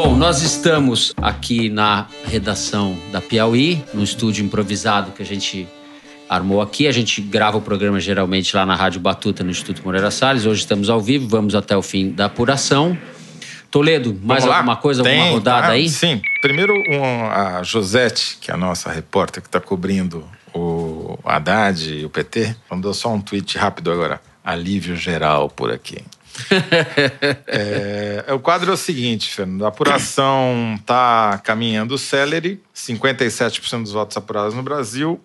Bom, nós estamos aqui na redação da Piauí, no estúdio improvisado que a gente armou aqui. A gente grava o programa geralmente lá na Rádio Batuta, no Instituto Moreira Salles. Hoje estamos ao vivo, vamos até o fim da apuração. Toledo, mais lá? alguma coisa, alguma Tem, rodada tá? aí? Sim. Primeiro, um, a Josete, que é a nossa repórter que está cobrindo o Haddad e o PT, mandou só um tweet rápido agora. Alívio geral por aqui. é, o quadro é o seguinte, Fernando. A apuração está caminhando celery, 57% dos votos apurados no Brasil.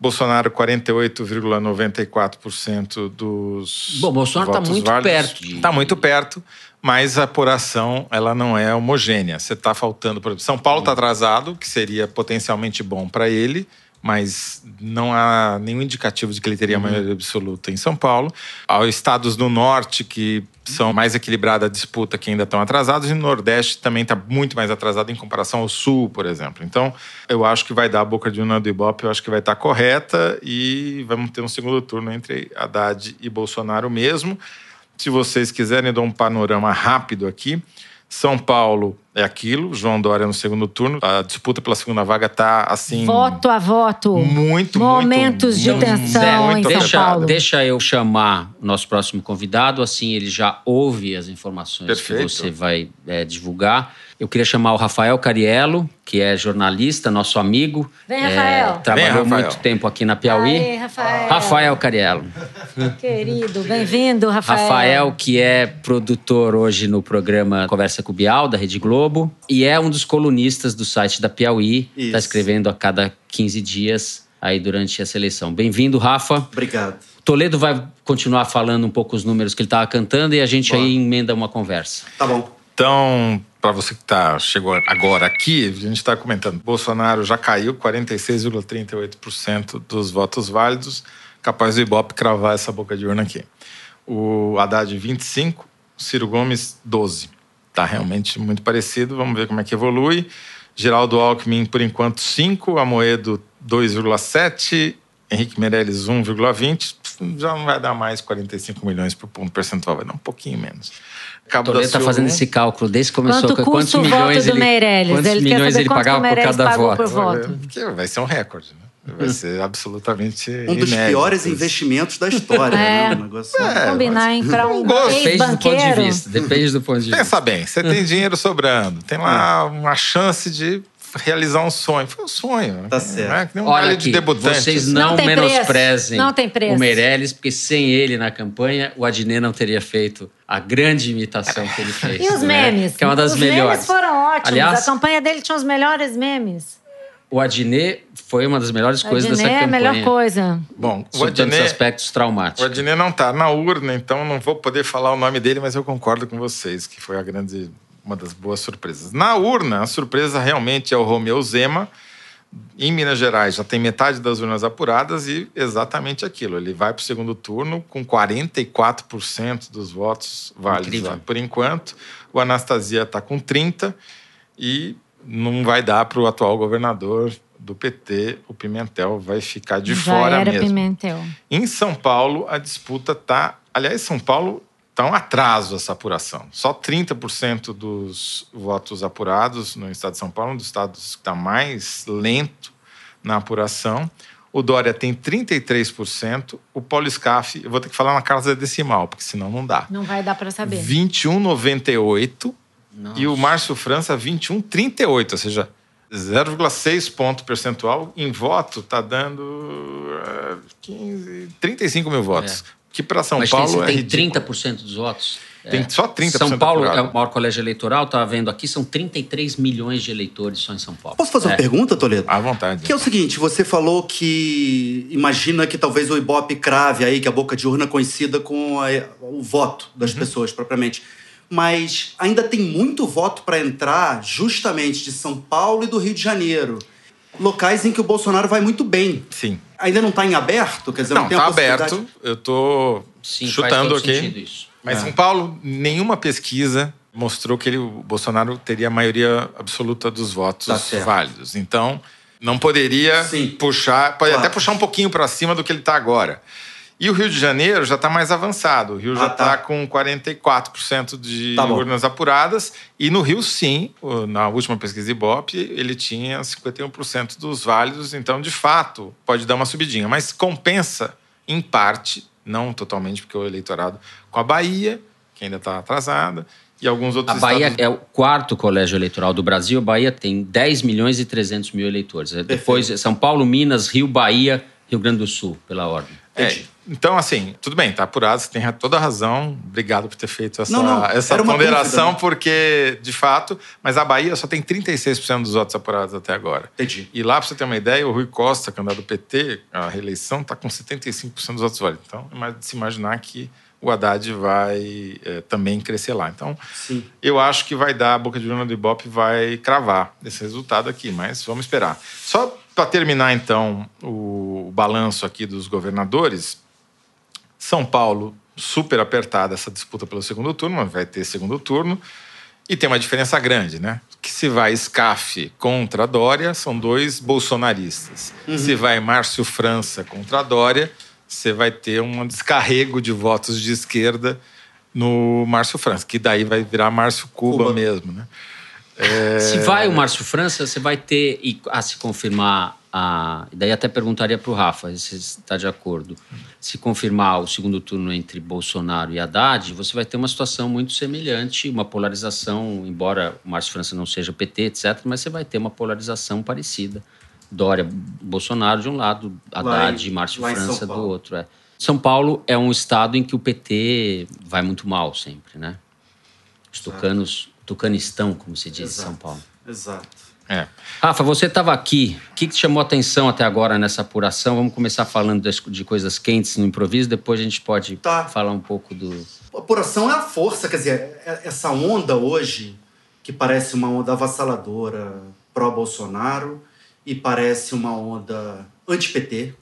Bolsonaro, 48,94% dos Bom, Bolsonaro tá votos muito válidos. perto de- Está muito perto, mas a apuração ela não é homogênea. Você está faltando, por exemplo, São Paulo está atrasado, que seria potencialmente bom para ele, mas não há nenhum indicativo de que ele teria a maioria absoluta em São Paulo. Há estados do norte que são mais equilibrada a disputa, que ainda estão atrasados, e no Nordeste também está muito mais atrasado em comparação ao Sul, por exemplo. Então, eu acho que vai dar a boca de urna do Ibope, eu acho que vai estar correta, e vamos ter um segundo turno entre Haddad e Bolsonaro mesmo. Se vocês quiserem, eu dou um panorama rápido aqui. São Paulo é aquilo, João Dória no segundo turno. A disputa pela segunda vaga está assim. Voto a voto. Muito, Momentos muito, de muito, tensão muito em São deixa, Paulo. deixa eu chamar o nosso próximo convidado, assim ele já ouve as informações Perfeito. que você vai é, divulgar. Eu queria chamar o Rafael Cariello, que é jornalista, nosso amigo. Vem, É, Rafael. trabalhou Vem, Rafael. muito tempo aqui na Piauí. Aê, Rafael. Rafael Cariello. Querido, bem-vindo, Rafael. Rafael, que é produtor hoje no programa Conversa com o Bial, da Rede Globo, e é um dos colunistas do site da Piauí. Está escrevendo a cada 15 dias aí durante essa eleição. Bem-vindo, Rafa. Obrigado. Toledo vai continuar falando um pouco os números que ele estava cantando e a gente Bora. aí emenda uma conversa. Tá bom. Então, para você que tá, chegou agora aqui, a gente está comentando. Bolsonaro já caiu 46,38% dos votos válidos, capaz do Ibope cravar essa boca de urna aqui. O Haddad, 25%, Ciro Gomes, 12%. Tá realmente muito parecido, vamos ver como é que evolui. Geraldo Alckmin, por enquanto, 5%, Amoedo, 2,7%, Henrique Meirelles, 1,20%. Já não vai dar mais 45 milhões por ponto percentual, vai dar um pouquinho menos. Cabo Toledo está fazendo esse cálculo desde que começou. Quanto o milhões voto do ele, Meirelles? Quantos Ele quer milhões saber ele pagava por cada voto? por voto. Porque vai ser um recorde, né? Vai ser absolutamente Um dos inédito. piores investimentos da história, É. né? Um negócio... Combinar, hein, para um. Depende do ponto de vista. Depende do ponto de vista. Pensa bem, você tem dinheiro sobrando, tem lá Hum. uma chance de realizar um sonho. Foi um sonho. Tá né? certo. Não é que nem um Olha aqui, de debutante. vocês assim. não, Não menosprezem Não o Meirelles, porque sem ele na campanha, o Adnet não teria feito a grande imitação que ele fez. E os né? memes? Que é uma das os melhores. memes foram ótimos. Aliás, a campanha dele tinha os melhores memes. O Adnet foi uma das melhores A coisas dessa Diné é a campanha. melhor coisa. Bom, o Adnet, aspectos o traumáticos. Adnet não está na urna, então não vou poder falar o nome dele, mas eu concordo com vocês, que foi a grande, uma das boas surpresas. Na urna, a surpresa realmente é o Romeu Zema. Em Minas Gerais já tem metade das urnas apuradas e exatamente aquilo. Ele vai para o segundo turno com 44% dos votos válidos por enquanto. O Anastasia está com 30% e não vai dar para o atual governador do PT, o Pimentel, vai ficar de Já fora era mesmo. Pimentel. Em São Paulo, a disputa está. Aliás, São Paulo está um atraso essa apuração. Só 30% dos votos apurados no estado de São Paulo, um dos estados que está mais lento na apuração. O Dória tem 33%. O Paulo Scaff, eu vou ter que falar na casa decimal, porque senão não dá. Não vai dar para saber. 21,98. Nossa. E o Márcio França, 21,38. Ou seja, 0,6 ponto percentual em voto está dando eh, 15, 35 mil votos. Que para São Mas Paulo tem, é tem ridículo. 30% dos votos. Tem É. só 30% São Paulo é o maior colégio eleitoral, estava vendo aqui, são 33 milhões de eleitores só em São Paulo. Posso fazer É. uma pergunta, Toledo? À vontade. Que é o seguinte, você falou que imagina que talvez o Ibope crave aí, que a boca de urna coincida com a- o voto das Uhum. pessoas propriamente. Mas ainda tem muito voto para entrar justamente de São Paulo e do Rio de Janeiro. Locais em que o Bolsonaro vai muito bem. Sim. Ainda não está em aberto? Quer dizer, não, Não, tem tá aberto. Eu tô Sim, faz chutando aqui. Mas É. São Paulo, nenhuma pesquisa mostrou que ele, o Bolsonaro teria a maioria absoluta dos votos Tá válidos. Então, não poderia Sim. puxar, pode Claro. até puxar um pouquinho para cima do que ele está agora. E o Rio de Janeiro já está mais avançado. O Rio já Ah, tá. está com 44% de Tá urnas apuradas. E no Rio, sim, na última pesquisa Ibope, ele tinha 51% dos válidos. Então, de fato, pode dar uma subidinha. Mas compensa, em parte, não totalmente, porque o eleitorado, com a Bahia, que ainda está atrasada, e alguns A outros Bahia estados. é o quarto colégio eleitoral do Brasil. A Bahia tem 10 milhões e 300 mil eleitores. Depois, São Paulo, Minas, Rio, Bahia, Rio Grande do Sul, pela ordem. É, Entendi. Então, assim, tudo bem, tá apurado, você tem toda a razão. Obrigado por ter feito essa, Não, não, essa ponderação, dúvida, né? porque, de fato, mas a Bahia só tem 36% dos votos apurados até agora. Entendi. E lá, para você ter uma ideia, o Rui Costa, candidato do PT, a reeleição, está com 75% dos votos válidos. Então, é mais de se imaginar que o Haddad vai eh, também crescer lá. Então, Sim. eu acho que vai dar, a boca de urna do Ibope vai cravar esse resultado aqui, mas vamos esperar. Só para terminar, então, o, o balanço aqui dos governadores, São Paulo, super apertada essa disputa pelo segundo turno, mas vai ter segundo turno, e tem uma diferença grande, né? Que se vai Scaf contra Dória, são dois bolsonaristas. Se vai Márcio França contra Dória, você vai ter um descarrego de votos de esquerda no Márcio França, que daí vai virar Márcio Cuba, Cuba. mesmo, né? Se vai o Márcio França, você vai ter, e a se confirmar, a, e daí até perguntaria para o Rafa se está de acordo. Se confirmar o segundo turno entre Bolsonaro e Haddad, você vai ter uma situação muito semelhante, uma polarização, embora o Márcio França não seja PT, etc., mas você vai ter uma polarização parecida. Dória, Bolsonaro de um lado, Haddad em- e Márcio em França do outro. É. São Paulo é um estado em que o PT vai muito mal sempre, né? Os tucanos, tucanistão, como se diz em Exato. São Paulo. Exato. É. Rafa, você estava aqui. O que, que te chamou a atenção até agora nessa apuração? Vamos começar falando das- de coisas quentes no improviso, depois a gente pode Tá. falar um pouco do. A apuração é a força, quer dizer, é- essa onda hoje, que parece uma onda avassaladora pró-Bolsonaro e parece uma onda anti-PT.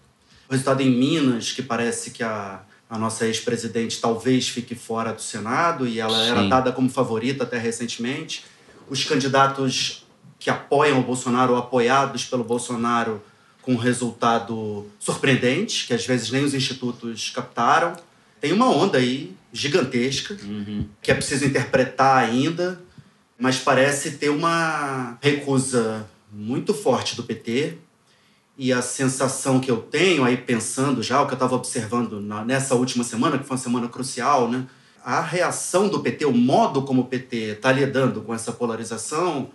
O resultado em Minas, que parece que a, a nossa ex-presidente talvez fique fora do Senado e ela era Sim. dada como favorita até recentemente. Os candidatos que apoiam o Bolsonaro ou apoiados pelo Bolsonaro com um resultado surpreendente, que às vezes nem os institutos captaram. Tem uma onda aí gigantesca que é preciso interpretar ainda, mas parece ter uma recusa muito forte do PT. E a sensação que eu tenho, aí pensando já, o que eu estava observando na- nessa última semana, que foi uma semana crucial, né? A reação do PT, o modo como o PT está lidando com essa polarização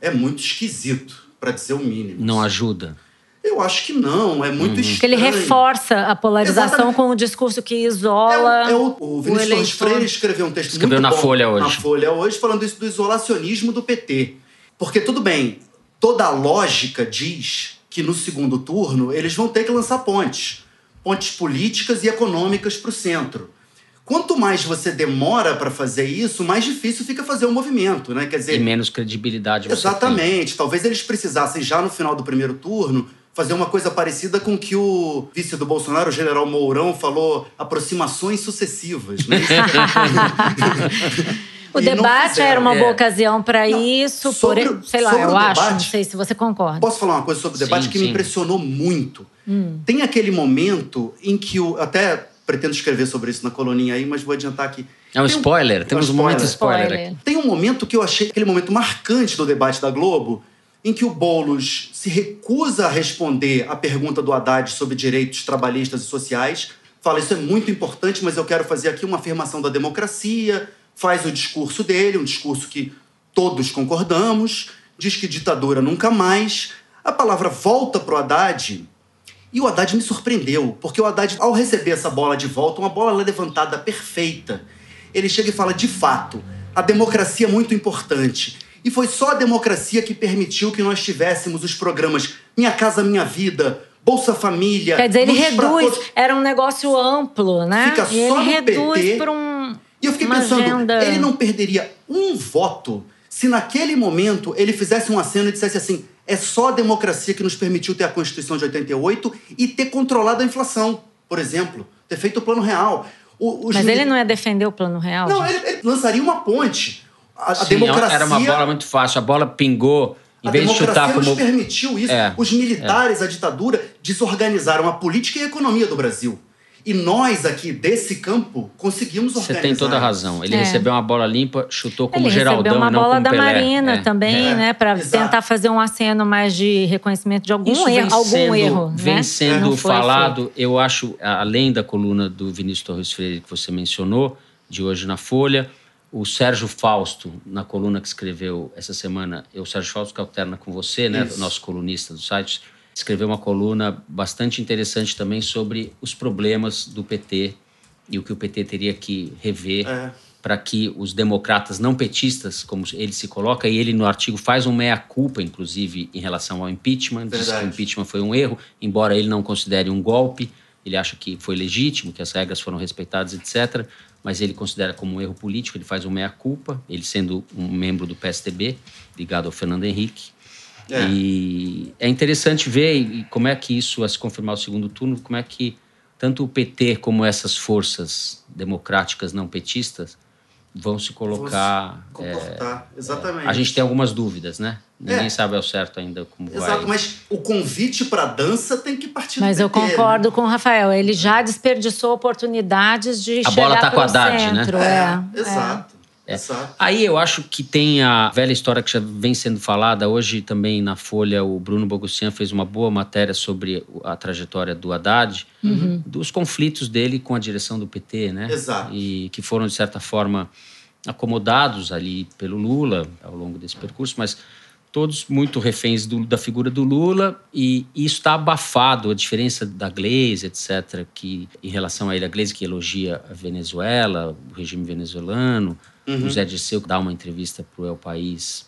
é muito esquisito, para dizer o mínimo. Não ajuda. Eu acho que não, é muito estranho. Porque ele reforça a polarização Exatamente. com o discurso que isola. É, é o, o Vinícius. Torres Freire escreveu um texto Escreveu muito na bom Folha hoje. Na Folha hoje, falando isso do isolacionismo do PT. Porque, tudo bem, toda a lógica diz que no segundo turno eles vão ter que lançar pontes. Pontes políticas e econômicas para o centro. Quanto mais você demora para fazer isso, mais difícil fica fazer o movimento, né? Quer dizer, E menos credibilidade você Exatamente. Talvez eles precisassem, já no final do primeiro turno, fazer uma coisa parecida com o que o vice do Bolsonaro, o general Mourão, falou: aproximações sucessivas. Né? O E debate era uma É. boa ocasião para isso, sobre por, sei lá, eu o acho, debate- não sei se você concorda. Posso falar uma coisa sobre o debate Sim, que me sim. impressionou muito? Tem aquele momento em que o. Até pretendo escrever sobre isso na coluninha aí, mas vou adiantar aqui. É um Tem spoiler, temos um spoiler. momento spoiler aqui. Tem um momento que eu achei aquele momento marcante do debate da Globo, em que o Boulos se recusa a responder à pergunta do Haddad sobre direitos trabalhistas e sociais. Fala, isso é muito importante, mas eu quero fazer aqui uma afirmação da democracia. Faz o discurso dele, um discurso que todos concordamos. Diz que ditadura nunca mais. A palavra volta para o Haddad e o Haddad me surpreendeu, porque o Haddad, ao receber essa bola de volta, uma bola levantada perfeita, ele chega e fala: de fato, a democracia é muito importante. E foi só a democracia que permitiu que nós tivéssemos os programas Minha Casa Minha Vida, Bolsa Família. Quer dizer, ele reduz, Todos. era um negócio amplo, né? Fica e ele só no reduz PT. para um. E eu fiquei uma pensando, agenda. ele não perderia um voto se naquele momento ele fizesse um aceno e dissesse assim: é só a democracia que nos permitiu ter a Constituição de 88 e ter controlado a inflação, por exemplo, ter feito o plano real. O- Mas ele não ia defender o plano real? Não, ele, ele lançaria uma ponte. A, a Sim, democracia. Era uma bola muito fácil. A bola pingou. Em A vez de democracia chutar nos como. permitiu isso. É, Os militares, a ditadura, desorganizaram a política e a economia do Brasil. E nós aqui desse campo conseguimos Você organizar. tem toda a razão. Ele É. recebeu uma bola limpa, chutou como Ele Geraldão recebeu uma e não bola como da Pelé. Marina É. também, É, né? Para tentar fazer um aceno mais de reconhecimento de algum, Isso erro, algum sendo, erro. vem né? sendo falado, eu acho, além da coluna do Vinícius Torres Freire que você mencionou, de hoje na Folha, o Sérgio Fausto, na coluna que escreveu essa semana, eu, o Sérgio Fausto, que alterna com você, né, Isso. nosso colunista do site, escreveu uma coluna bastante interessante também sobre os problemas do PT e o que o PT teria que rever É. para que os democratas não petistas, como ele se coloca, e ele no artigo faz um meia-culpa, inclusive, em relação ao impeachment, diz que Verdade. o impeachment foi um erro, embora ele não considere um golpe, ele acha que foi legítimo, que as regras foram respeitadas, etc., mas ele considera como um erro político, ele faz um meia-culpa, ele sendo um membro do PSDB, ligado ao Fernando Henrique. É. E é interessante ver como é que isso, a se confirmar o segundo turno, como é que tanto o PT como essas forças democráticas não petistas vão se colocar. Vou se é, comportar. Exatamente. a gente tem algumas dúvidas, né? Ninguém É. sabe ao certo ainda como Exato, vai. mas o convite para dança tem que partir Mas do eu né? concordo com o Rafael. Ele já desperdiçou oportunidades de A chegar bola tá com a Haddad, né? centro. É, É, exato. Exato. Aí eu acho que tem a velha história que já vem sendo falada. Hoje também na Folha, o Bruno Bogussian fez uma boa matéria sobre a trajetória do Haddad, Uhum. dos conflitos dele com a direção do PT, né? Exato. E que foram, de certa forma, acomodados ali pelo Lula ao longo desse percurso, mas todos muito reféns do- da figura do Lula e isso está abafado, a diferença da Glaze, etc., que em relação a ele, a Glaze que elogia a Venezuela, o regime venezuelano, Uhum. o Zé Dirceu dá uma entrevista para o El País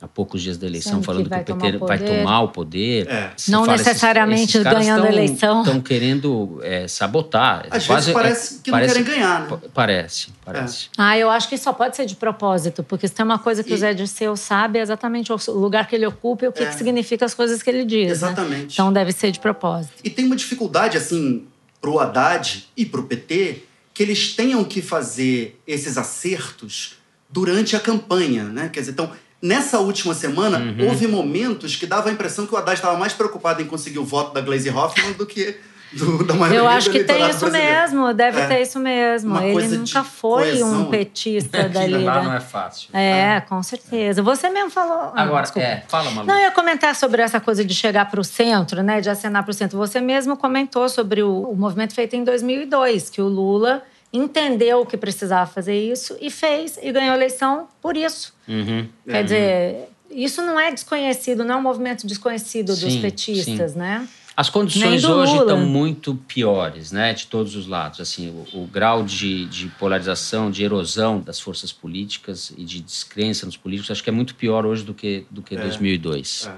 há poucos dias da eleição, Sendo que falando que, vai o PT tomar o vai tomar o poder. É. Não esses- necessariamente caras ganhando a tão- eleição. Estão querendo é, sabotar. Às Quase- vezes parece é- que não parece- querem ganhar, né? pa- Parece, parece. Ah, eu acho que só pode ser de propósito, porque se tem uma coisa que E- o Zé Dirceu sabe é exatamente o lugar que ele ocupa e o que, É. que significa as coisas que ele diz. né? Exatamente. Então deve ser de propósito. E tem uma dificuldade, assim, pro Haddad e pro PT, que eles tenham que fazer esses acertos durante a campanha, né? Quer dizer, então, nessa última semana, Uhum. houve momentos que dava a impressão que o Haddad estava mais preocupado em conseguir o voto da Glaze Hoffmann do que do, da maioria Eu acho que tem isso brasileiro. mesmo, deve É. ter isso mesmo. Uma Ele nunca foi coesão. um petista Aqui dali. lá não é fácil. É, com certeza. Você mesmo falou. Ah, Agora, desculpa. é, fala, Malu. Não, eu ia comentar sobre essa coisa de chegar para o centro, né, de acenar para o centro. Você mesmo comentou sobre o, o movimento feito em 2002, que o Lula entendeu que precisava fazer isso e fez e ganhou a eleição por isso. Uhum. Quer dizer, isso não é desconhecido, não é um movimento desconhecido dos Sim, petistas, né? As condições hoje Lula. estão muito piores, né, de todos os lados. Assim, o, o grau de, de polarização, de erosão das forças políticas e de descrença nos políticos, acho que é muito pior hoje do que do que 2002. É.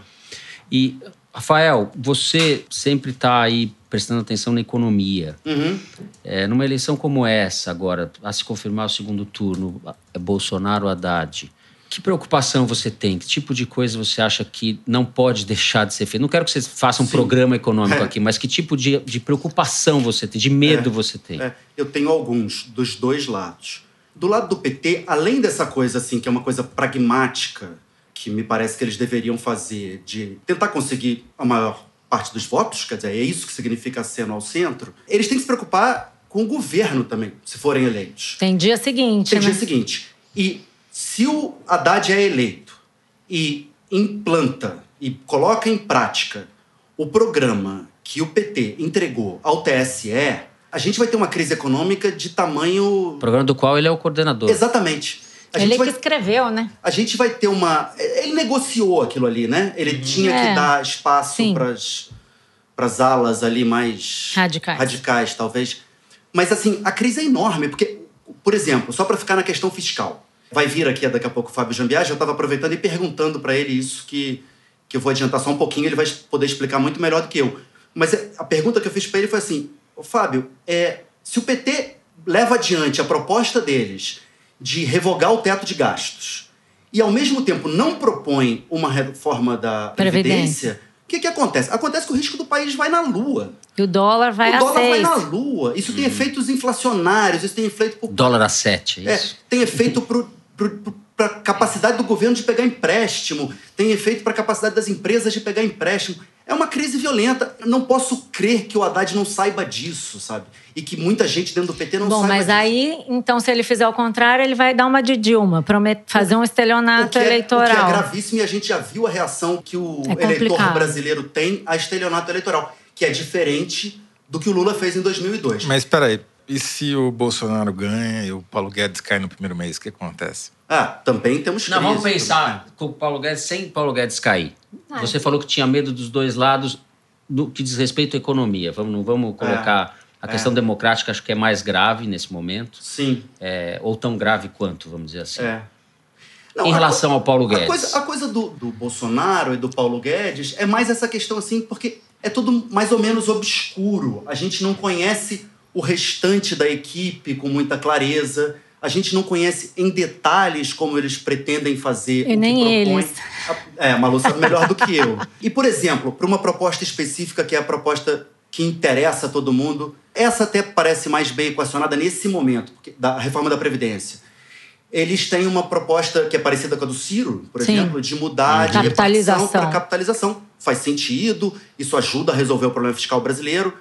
E Rafael, você sempre está aí prestando atenção na economia. Uhum. É, numa eleição como essa, agora, a se confirmar o segundo turno, é Bolsonaro Haddad, que preocupação você tem? Que tipo de coisa você acha que não pode deixar de ser feito? Não quero que você faça um Sim. programa econômico É. aqui, mas que tipo de, de preocupação você tem, de medo você tem? É, eu tenho alguns dos dois lados. Do lado do PT, além dessa coisa assim, que é uma coisa pragmática, que me parece que eles deveriam fazer, de tentar conseguir a maior parte dos votos, quer dizer, é isso que significa sendo ao centro, eles têm que se preocupar com o governo também, se forem eleitos. Tem dia seguinte, Tem né? dia seguinte. E se o Haddad é eleito e implanta e coloca em prática o programa que o PT entregou ao TSE, a gente vai ter uma crise econômica de tamanho. Programa do qual ele é o coordenador. Exatamente. A Ele gente, que vai, escreveu, né? a gente vai ter uma. Ele negociou aquilo ali, né? Ele tinha É. que dar espaço para as alas ali mais Radicais. radicais, talvez. Mas assim, a crise é enorme, porque, por exemplo, só para ficar na questão fiscal. Vai vir aqui daqui a pouco o Fábio Jambiage, eu estava aproveitando e perguntando para ele isso que, que eu vou adiantar só um pouquinho, ele vai poder explicar muito melhor do que eu. Mas é, a pergunta que eu fiz para ele foi assim: "Ô, Fábio, é, se o PT leva adiante a proposta deles de revogar o teto de gastos e, ao mesmo tempo, não propõe uma reforma da Previdência. Previdência, o que, que acontece? Acontece que o risco do país vai na lua. E o dólar vai o a dólar vai seis. na lua. Isso tem efeitos inflacionários, isso tem efeito por Dólar a 7, é é, isso? tem efeito para a capacidade do governo de pegar empréstimo, tem efeito para a capacidade das empresas de pegar empréstimo. É uma crise violenta. Eu não posso crer que o Haddad não saiba disso, sabe? E que muita gente dentro do PT não Bom, saiba mas disso. aí, então, se ele fizer o contrário, ele vai dar uma de Dilma, promet... fazer um O estelionato que, é, o que é eleitoral. gravíssimo e a gente já viu a reação que o É eleitor brasileiro tem a estelionato eleitoral, que é diferente do que o Lula fez em 2002. Mas espera aí, e se o Bolsonaro ganha e o Paulo Guedes cai no primeiro mês, o que acontece? Ah, também temos Não, crise. vamos pensar com o Paulo Guedes sem Paulo Guedes cair. Ah, Você falou que tinha medo dos dois lados no que diz respeito à economia. Vamos, não vamos colocar a questão democrática, acho que é mais grave nesse momento, Sim, é, ou tão grave quanto, vamos dizer assim. é. Não, Em a relação ao Paulo A Guedes. coisa, a coisa do, do Bolsonaro e do Paulo Guedes é mais essa questão assim, porque é tudo mais ou menos obscuro. A gente não conhece o restante da equipe com muita clareza. A gente não conhece em detalhes como eles pretendem fazer. E o que nem eles. É, a Malu sabe melhor do que eu. E, por exemplo, para uma proposta específica, que é a proposta que interessa a todo mundo, essa até parece mais bem equacionada nesse momento, da reforma da Previdência. Eles têm uma proposta que é parecida com a do Ciro, por Sim. exemplo, de mudar de Capitalização. para capitalização. Faz sentido, isso ajuda a resolver o problema fiscal brasileiro,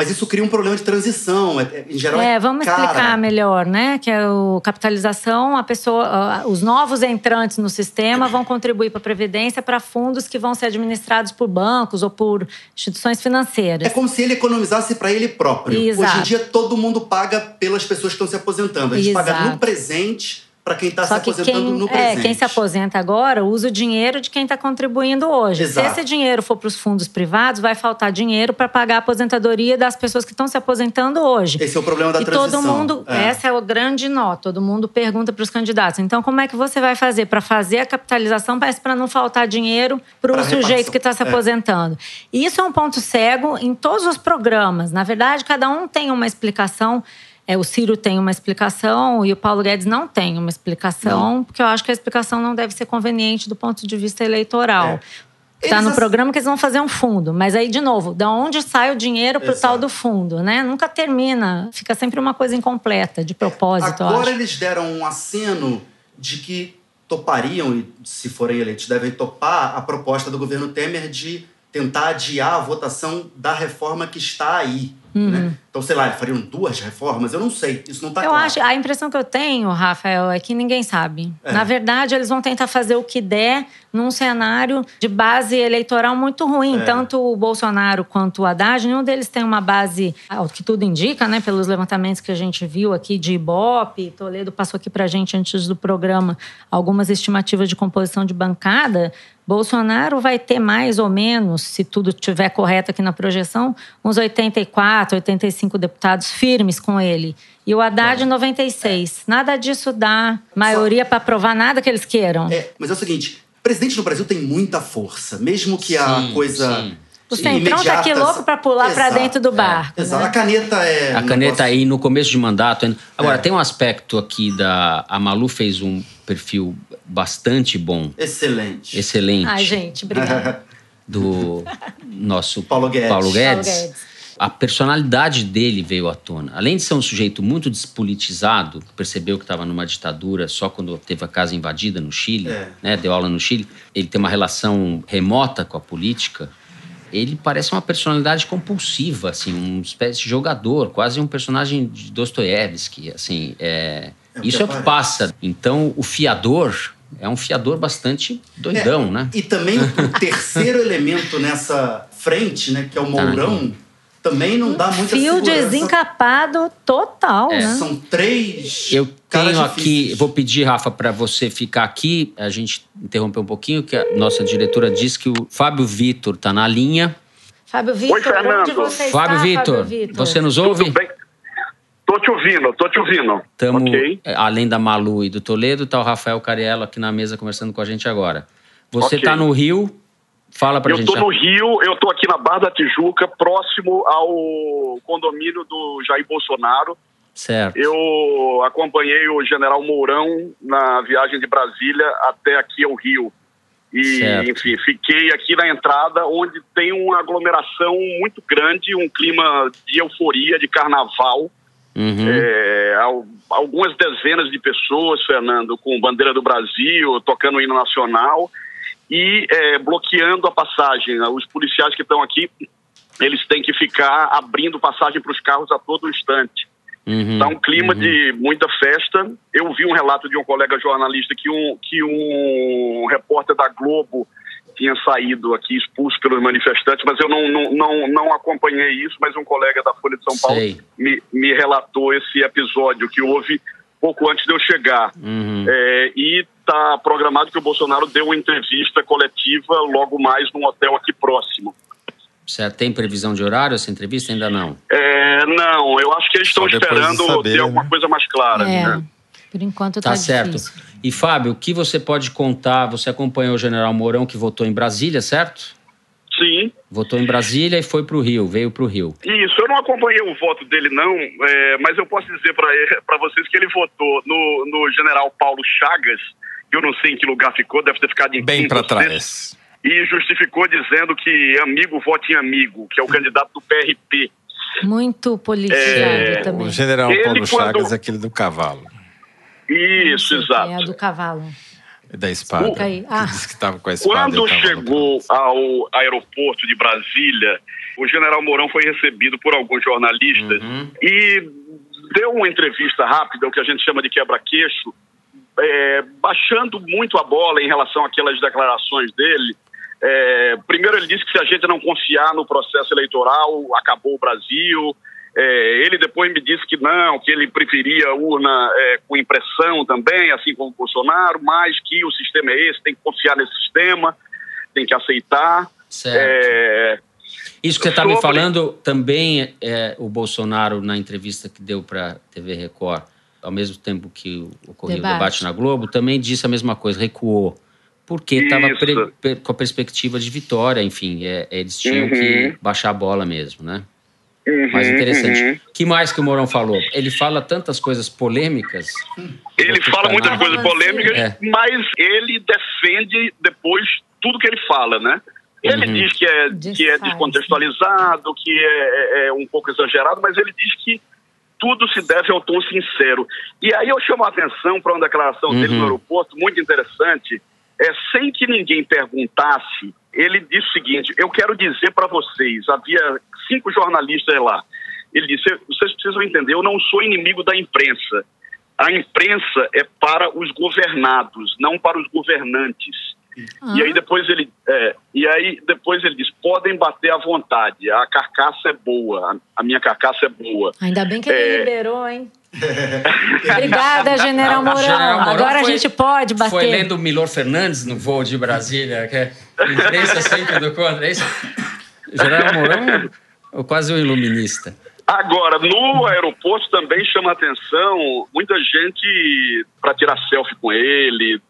mas isso cria um problema de transição. é- é- Em geral, É, vamos cara. explicar melhor, né? Que é o capitalização, a pessoa, os novos entrantes no sistema vão contribuir para a previdência para fundos que vão ser administrados por bancos ou por instituições financeiras. É como se ele economizasse para ele próprio. Hoje em Exato. dia, todo mundo paga pelas pessoas que estão se aposentando. A gente paga Exato. no presente para quem está se Só que aposentando quem, no é, presente. quem se aposenta agora usa o dinheiro de quem está contribuindo hoje. Exato. Se esse dinheiro for para os fundos privados, vai faltar dinheiro para pagar a aposentadoria das pessoas que estão se aposentando hoje. Esse é o problema da e transição. todo mundo, É. essa é o grande nó, todo mundo pergunta para os candidatos. Então, como é que você vai fazer para fazer a capitalização, mas para não faltar dinheiro para o sujeito que está se É. aposentando? E isso é um ponto cego em todos os programas. Na verdade, cada um tem uma explicação. É, o Ciro tem uma explicação e o Paulo Guedes não tem uma explicação, porque eu acho que a explicação não deve ser conveniente do ponto de vista eleitoral. É. Está no programa que eles vão fazer um fundo. Mas aí, de novo, da onde sai o dinheiro para o tal do fundo, né? Nunca termina. Fica sempre uma coisa incompleta, de propósito, Agora eles deram um aceno de que topariam, e se forem eleitos, devem topar a proposta do governo Temer de tentar adiar a votação da reforma que está aí. Né? Então, sei lá, fariam duas reformas? Eu não sei. Isso não está Uhum. Eu claro. acho, a impressão que eu tenho, Rafael, é que ninguém sabe. É. Na verdade, eles vão tentar fazer o que der num cenário de base eleitoral muito ruim. É. Tanto o Bolsonaro quanto o Haddad, nenhum deles tem uma base, ao que tudo indica, né, pelos levantamentos que a gente viu aqui de Ibope. Toledo passou aqui pra gente antes do programa algumas estimativas de composição de bancada. Bolsonaro vai ter mais ou menos, se tudo estiver correto aqui na projeção, uns 84, 85 deputados firmes com ele. E o Haddad, 96. Nada disso dá maioria para aprovar nada que eles queiram. É, mas é o seguinte: presidente no Brasil tem muita força, mesmo que a Sim, coisa. sim. O Centrão tá aqui louco para pular para dentro do barco. Exato. né? A caneta é. A caneta negócio- aí no começo de mandato. Agora, É. tem um aspecto aqui da. A Malu fez um perfil bastante bom, Excelente. excelente, Ai, gente, obrigada. do nosso Paulo Guedes. Paulo Guedes. Paulo Guedes. A personalidade dele veio à tona. Além de ser um sujeito muito despolitizado, que percebeu que estava numa ditadura só quando teve a casa invadida no Chile, É. né, deu aula no Chile, ele tem uma relação remota com a política. Ele parece uma personalidade compulsiva, assim, uma espécie de jogador, quase um personagem de Dostoiévski, assim, é... É isso é o que passa. Então, o fiador é um fiador bastante doidão, É, né? E também o terceiro elemento nessa frente, né, que é o Tá. Também não dá muita Fio segurança. desencapado total, É. né? São três Eu caras tenho aqui, difíceis. vou pedir, Rafa, para você ficar aqui. A gente interromper um pouquinho, que a nossa diretora disse que o Fábio Vitor está na linha. Fábio Vitor, Fernando. onde você Fábio está, Vitor, Fábio Vitor? você nos ouve? Tudo bem? Tô te ouvindo, tô te ouvindo. Estamos, Ok. além da Malu e do Toledo, está o Rafael Cariello aqui na mesa conversando com a gente agora. Você está no Rio, fala para a Eu gente. tô no Rio, eu tô aqui na Barra da Tijuca, próximo ao condomínio do Jair Bolsonaro. Certo. Eu acompanhei o general Mourão na viagem de Brasília até aqui ao Rio. E, Certo. enfim, fiquei aqui na entrada, onde tem uma aglomeração muito grande, um clima de euforia, de carnaval. Uhum. É, al- algumas dezenas de pessoas, Fernando, com bandeira do Brasil, tocando o hino nacional. E é, bloqueando a passagem. Os policiais que estão aqui, eles têm que ficar abrindo passagem para os carros a todo instante. Uhum, Está um clima uhum. de muita festa. Eu vi um relato de um colega jornalista que um, que um repórter da Globo tinha saído aqui expulso pelos manifestantes, mas eu não, não, não, não acompanhei isso, mas um colega da Folha de São Paulo Sei. me, me relatou esse episódio que houve pouco antes de eu chegar. Uhum. É, e está programado que o Bolsonaro dê uma entrevista coletiva logo mais num hotel aqui próximo. Certo. Tem previsão de horário essa entrevista? Ainda não. É, não, eu acho que eles estão de esperando saber, ter alguma né? coisa mais clara. É, né? por enquanto tá, Tá certo. difícil. E Fábio, o que você pode contar? Você acompanhou o general Mourão que votou em Brasília, certo? Sim. Votou em Brasília e foi para o Rio, veio para o Rio. Isso, eu não acompanhei o voto dele, não, é, mas eu posso dizer para vocês que ele votou no, no general Paulo Chagas, eu não sei em que lugar ficou, deve ter ficado em Bem para trás. E justificou dizendo que amigo vote em amigo, que é o candidato do PRP. Muito politizado É, também. O general Ele, Paulo quando- Chagas é aquele do cavalo Isso, exato. É a do cavalo. da espada. Que Ah. disse que estava com a espada. Quando chegou ao aeroporto de Brasília, o general Mourão foi recebido por alguns jornalistas Uhum. e deu uma entrevista rápida, o que a gente chama de quebra-queixo, é, baixando muito a bola em relação àquelas declarações dele. É, primeiro, ele disse que se a gente não confiar no processo eleitoral, acabou o Brasil. É, ele depois me disse que não, que ele preferia urna é, com impressão também, assim como o Bolsonaro, mas que o sistema é esse, tem que confiar nesse sistema, tem que aceitar. Certo. É, Isso que você está me sobre- falando também é o Bolsonaro na entrevista que deu para a TV Record, ao mesmo tempo que ocorreu Debate. o debate na Globo, também disse a mesma coisa, recuou. Porque estava com a perspectiva de vitória, enfim, é, eles tinham Uhum. que baixar a bola mesmo, né? uhum, Mais interessante. uhum. que mais que o Mourão falou? Ele fala tantas coisas polêmicas. Ele fala ficar muitas coisas polêmicas, É. mas ele defende depois tudo que ele fala, né? Ele Uhum. diz que é, que é descontextualizado, que é, é- é um pouco exagerado, mas ele diz que tudo se deve ao tom sincero. E aí eu chamo a atenção para uma declaração dele Uhum. no aeroporto, muito interessante, é, sem que ninguém perguntasse, ele disse o seguinte, eu quero dizer para vocês, havia cinco jornalistas lá, ele disse, vocês precisam entender, eu não sou inimigo da imprensa. A imprensa é para os governados, não para os governantes. Ah, E aí depois ele, é, e aí depois ele diz, podem bater à vontade, a carcaça é boa, a, minha carcaça é boa. Ainda bem que ele É. liberou, hein? Obrigada, General Mourão. General Mourão Agora foi- a gente pode bater. Foi lendo o Milor Fernandes no voo de Brasília, que é imprensa sempre do contra, é isso? General Mourão é quase um iluminista. Agora, no aeroporto também chama atenção muita gente para tirar selfie com ele,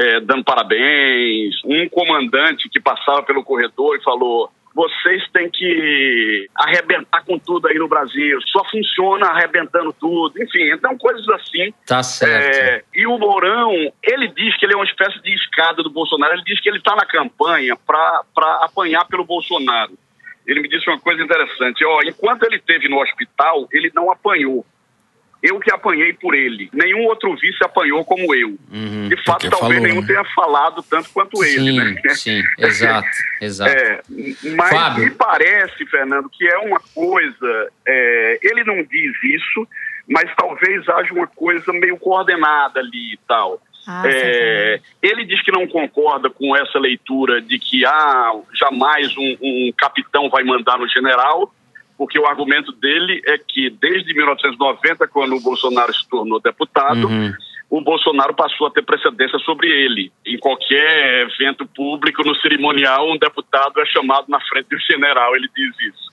é, dando parabéns. Um comandante que passava pelo corredor e falou: vocês têm que arrebentar com tudo aí no Brasil, só funciona arrebentando tudo. Enfim, então coisas assim. Tá certo. É, e o Mourão, ele diz que ele é uma espécie de escada do Bolsonaro. Ele diz que ele está na campanha para apanhar pelo Bolsonaro. Ele me disse uma coisa interessante. Ó, enquanto ele esteve no hospital, ele não apanhou. Eu que apanhei por ele. Nenhum outro vice apanhou como eu. Uhum. De fato, talvez falou, nenhum né? tenha falado tanto quanto ele, Sim, né? sim, exato, exato. É, mas Fábio. me parece, Fernando, que é uma coisa. é, ele não diz isso, mas talvez haja uma coisa meio coordenada ali e tal. Ah, É, ele diz que não concorda com essa leitura de que ah, jamais um, um capitão vai mandar no general, porque o argumento dele é que desde 1990, quando o Bolsonaro se tornou deputado, Uhum. o Bolsonaro passou a ter precedência sobre ele. Em qualquer evento público, no cerimonial, um deputado é chamado na frente do general, ele diz isso.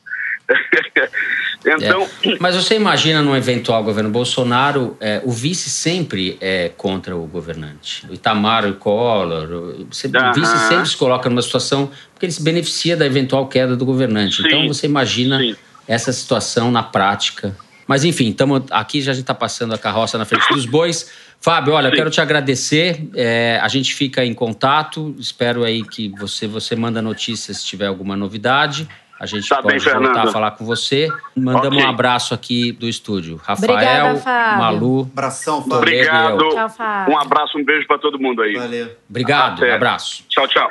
então, É. Mas você imagina num eventual governo Bolsonaro, é, o vice sempre é contra o governante. O Itamar, o Collor, o, vice sempre se coloca numa situação porque ele se beneficia da eventual queda do governante. Sim, Então você imagina sim. Essa situação na prática. Mas enfim, tamo, aqui já a gente está passando a carroça na frente dos bois. Fábio, olha, eu Sim. quero te agradecer. É, a gente fica em contato. Espero aí que você, você manda notícias se tiver alguma novidade. a gente Tá pode bem, voltar Fernando. a falar com você. Mandamos Ok. um abraço aqui do estúdio. Rafael, Obrigada. Malu, Abração, Fábio. Obrigado. Tchau, Fábio. Um abraço, um beijo para todo mundo aí. Valeu. obrigado, Até. abraço. Tchau, tchau.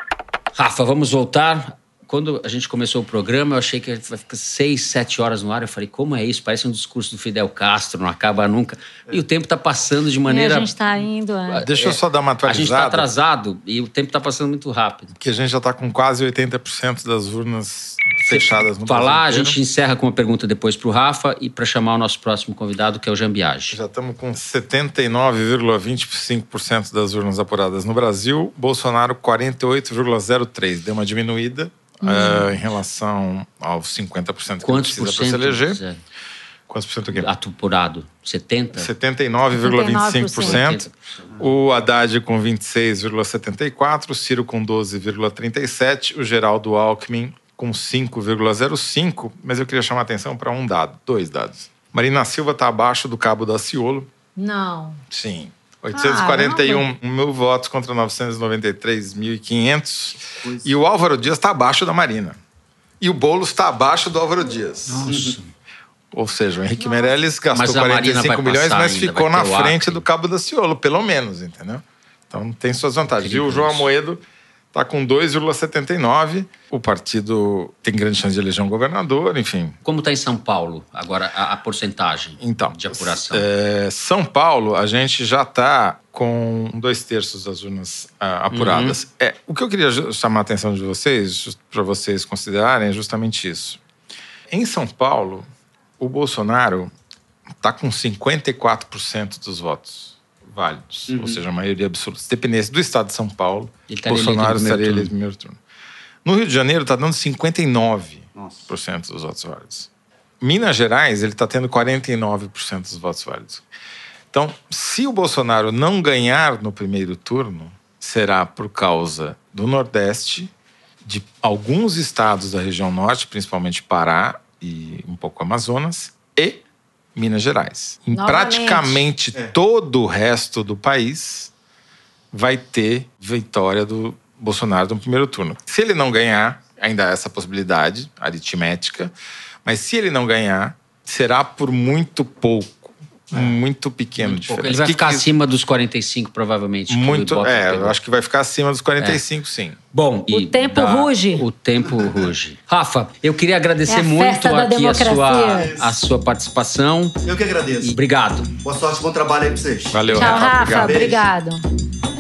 Rafa, vamos voltar. Quando a gente começou o programa, eu achei que vai ficar seis, sete horas no ar. Eu falei, como é isso? Parece um discurso do Fidel Castro, não acaba nunca. E o tempo está passando de E maneira. a gente está indo. é. Deixa eu só dar uma A gente está atualizada. atrasado e o tempo está passando muito rápido. que a gente já está com quase 80% das urnas fechadas no Falar, a gente encerra com uma pergunta depois para o Rafa e para chamar o nosso próximo convidado, que é o Jambiage. Já estamos com 79,25% das urnas apuradas no Brasil. Bolsonaro, 48,03%. Deu uma diminuída eh, em relação aos 50% que Quantos precisa para se eleger. Zé, Quantos por cento aqui? apurado? 70? 79,25%. O Haddad com 26,74%, o Ciro com 12,37%, o Geraldo Alckmin com 5,05%. Mas eu queria chamar a atenção para um dado, dois dados. Marina Silva está abaixo do Cabo da Ciolo. Não. Sim. 841 mil votos contra 993.500. E o Álvaro Dias está abaixo da Marina. E o Boulos está abaixo do Álvaro Dias. Nossa. Ou seja, o Henrique Meirelles gastou Mas a Marina 45 vai milhões, mas ainda, ficou na frente Acre. do Cabo da Ciolo, pelo menos, entendeu? Então tem suas vantagens. E o João Amoedo está com 2,79. O partido tem grande chance de eleger um governador, enfim. Como está em São Paulo agora a, a porcentagem Então, de apuração? é, São Paulo, a gente já está com dois terços das urnas ah, apuradas. Uhum. É, o que eu queria chamar a atenção de vocês, para vocês considerarem, é justamente isso. Em São Paulo, o Bolsonaro está com 54% dos votos válidos, Uhum. ou seja, a maioria absoluta. Se dependesse do estado de São Paulo, estaria Bolsonaro estaria eleito no primeiro turno. No Rio de Janeiro, está dando 59% Nossa. dos votos válidos. Minas Gerais, ele está tendo 49% dos votos válidos. Então, se o Bolsonaro não ganhar no primeiro turno, será por causa do Nordeste, de alguns estados da região Norte, principalmente Pará e um pouco Amazonas, e Minas Gerais. Em Novamente. praticamente É. todo o resto do país, vai ter vitória do Bolsonaro no primeiro turno. Se ele não ganhar, ainda há essa possibilidade aritmética, mas se ele não ganhar, será por muito pouco, muito pequeno Muito pouco. diferença. Ele vai Que- ficar que- acima dos 45, provavelmente. muito, é, eu acho que vai ficar acima dos 45, sim. Bom, O e tempo dá- ruge. O tempo ruge. Rafa, eu queria agradecer É a muito da aqui a sua, a sua participação. Eu que agradeço. E obrigado. Boa sorte, bom trabalho aí pra vocês. Valeu, Tchau, Rafa. Rafa. Obrigado. Obrigado.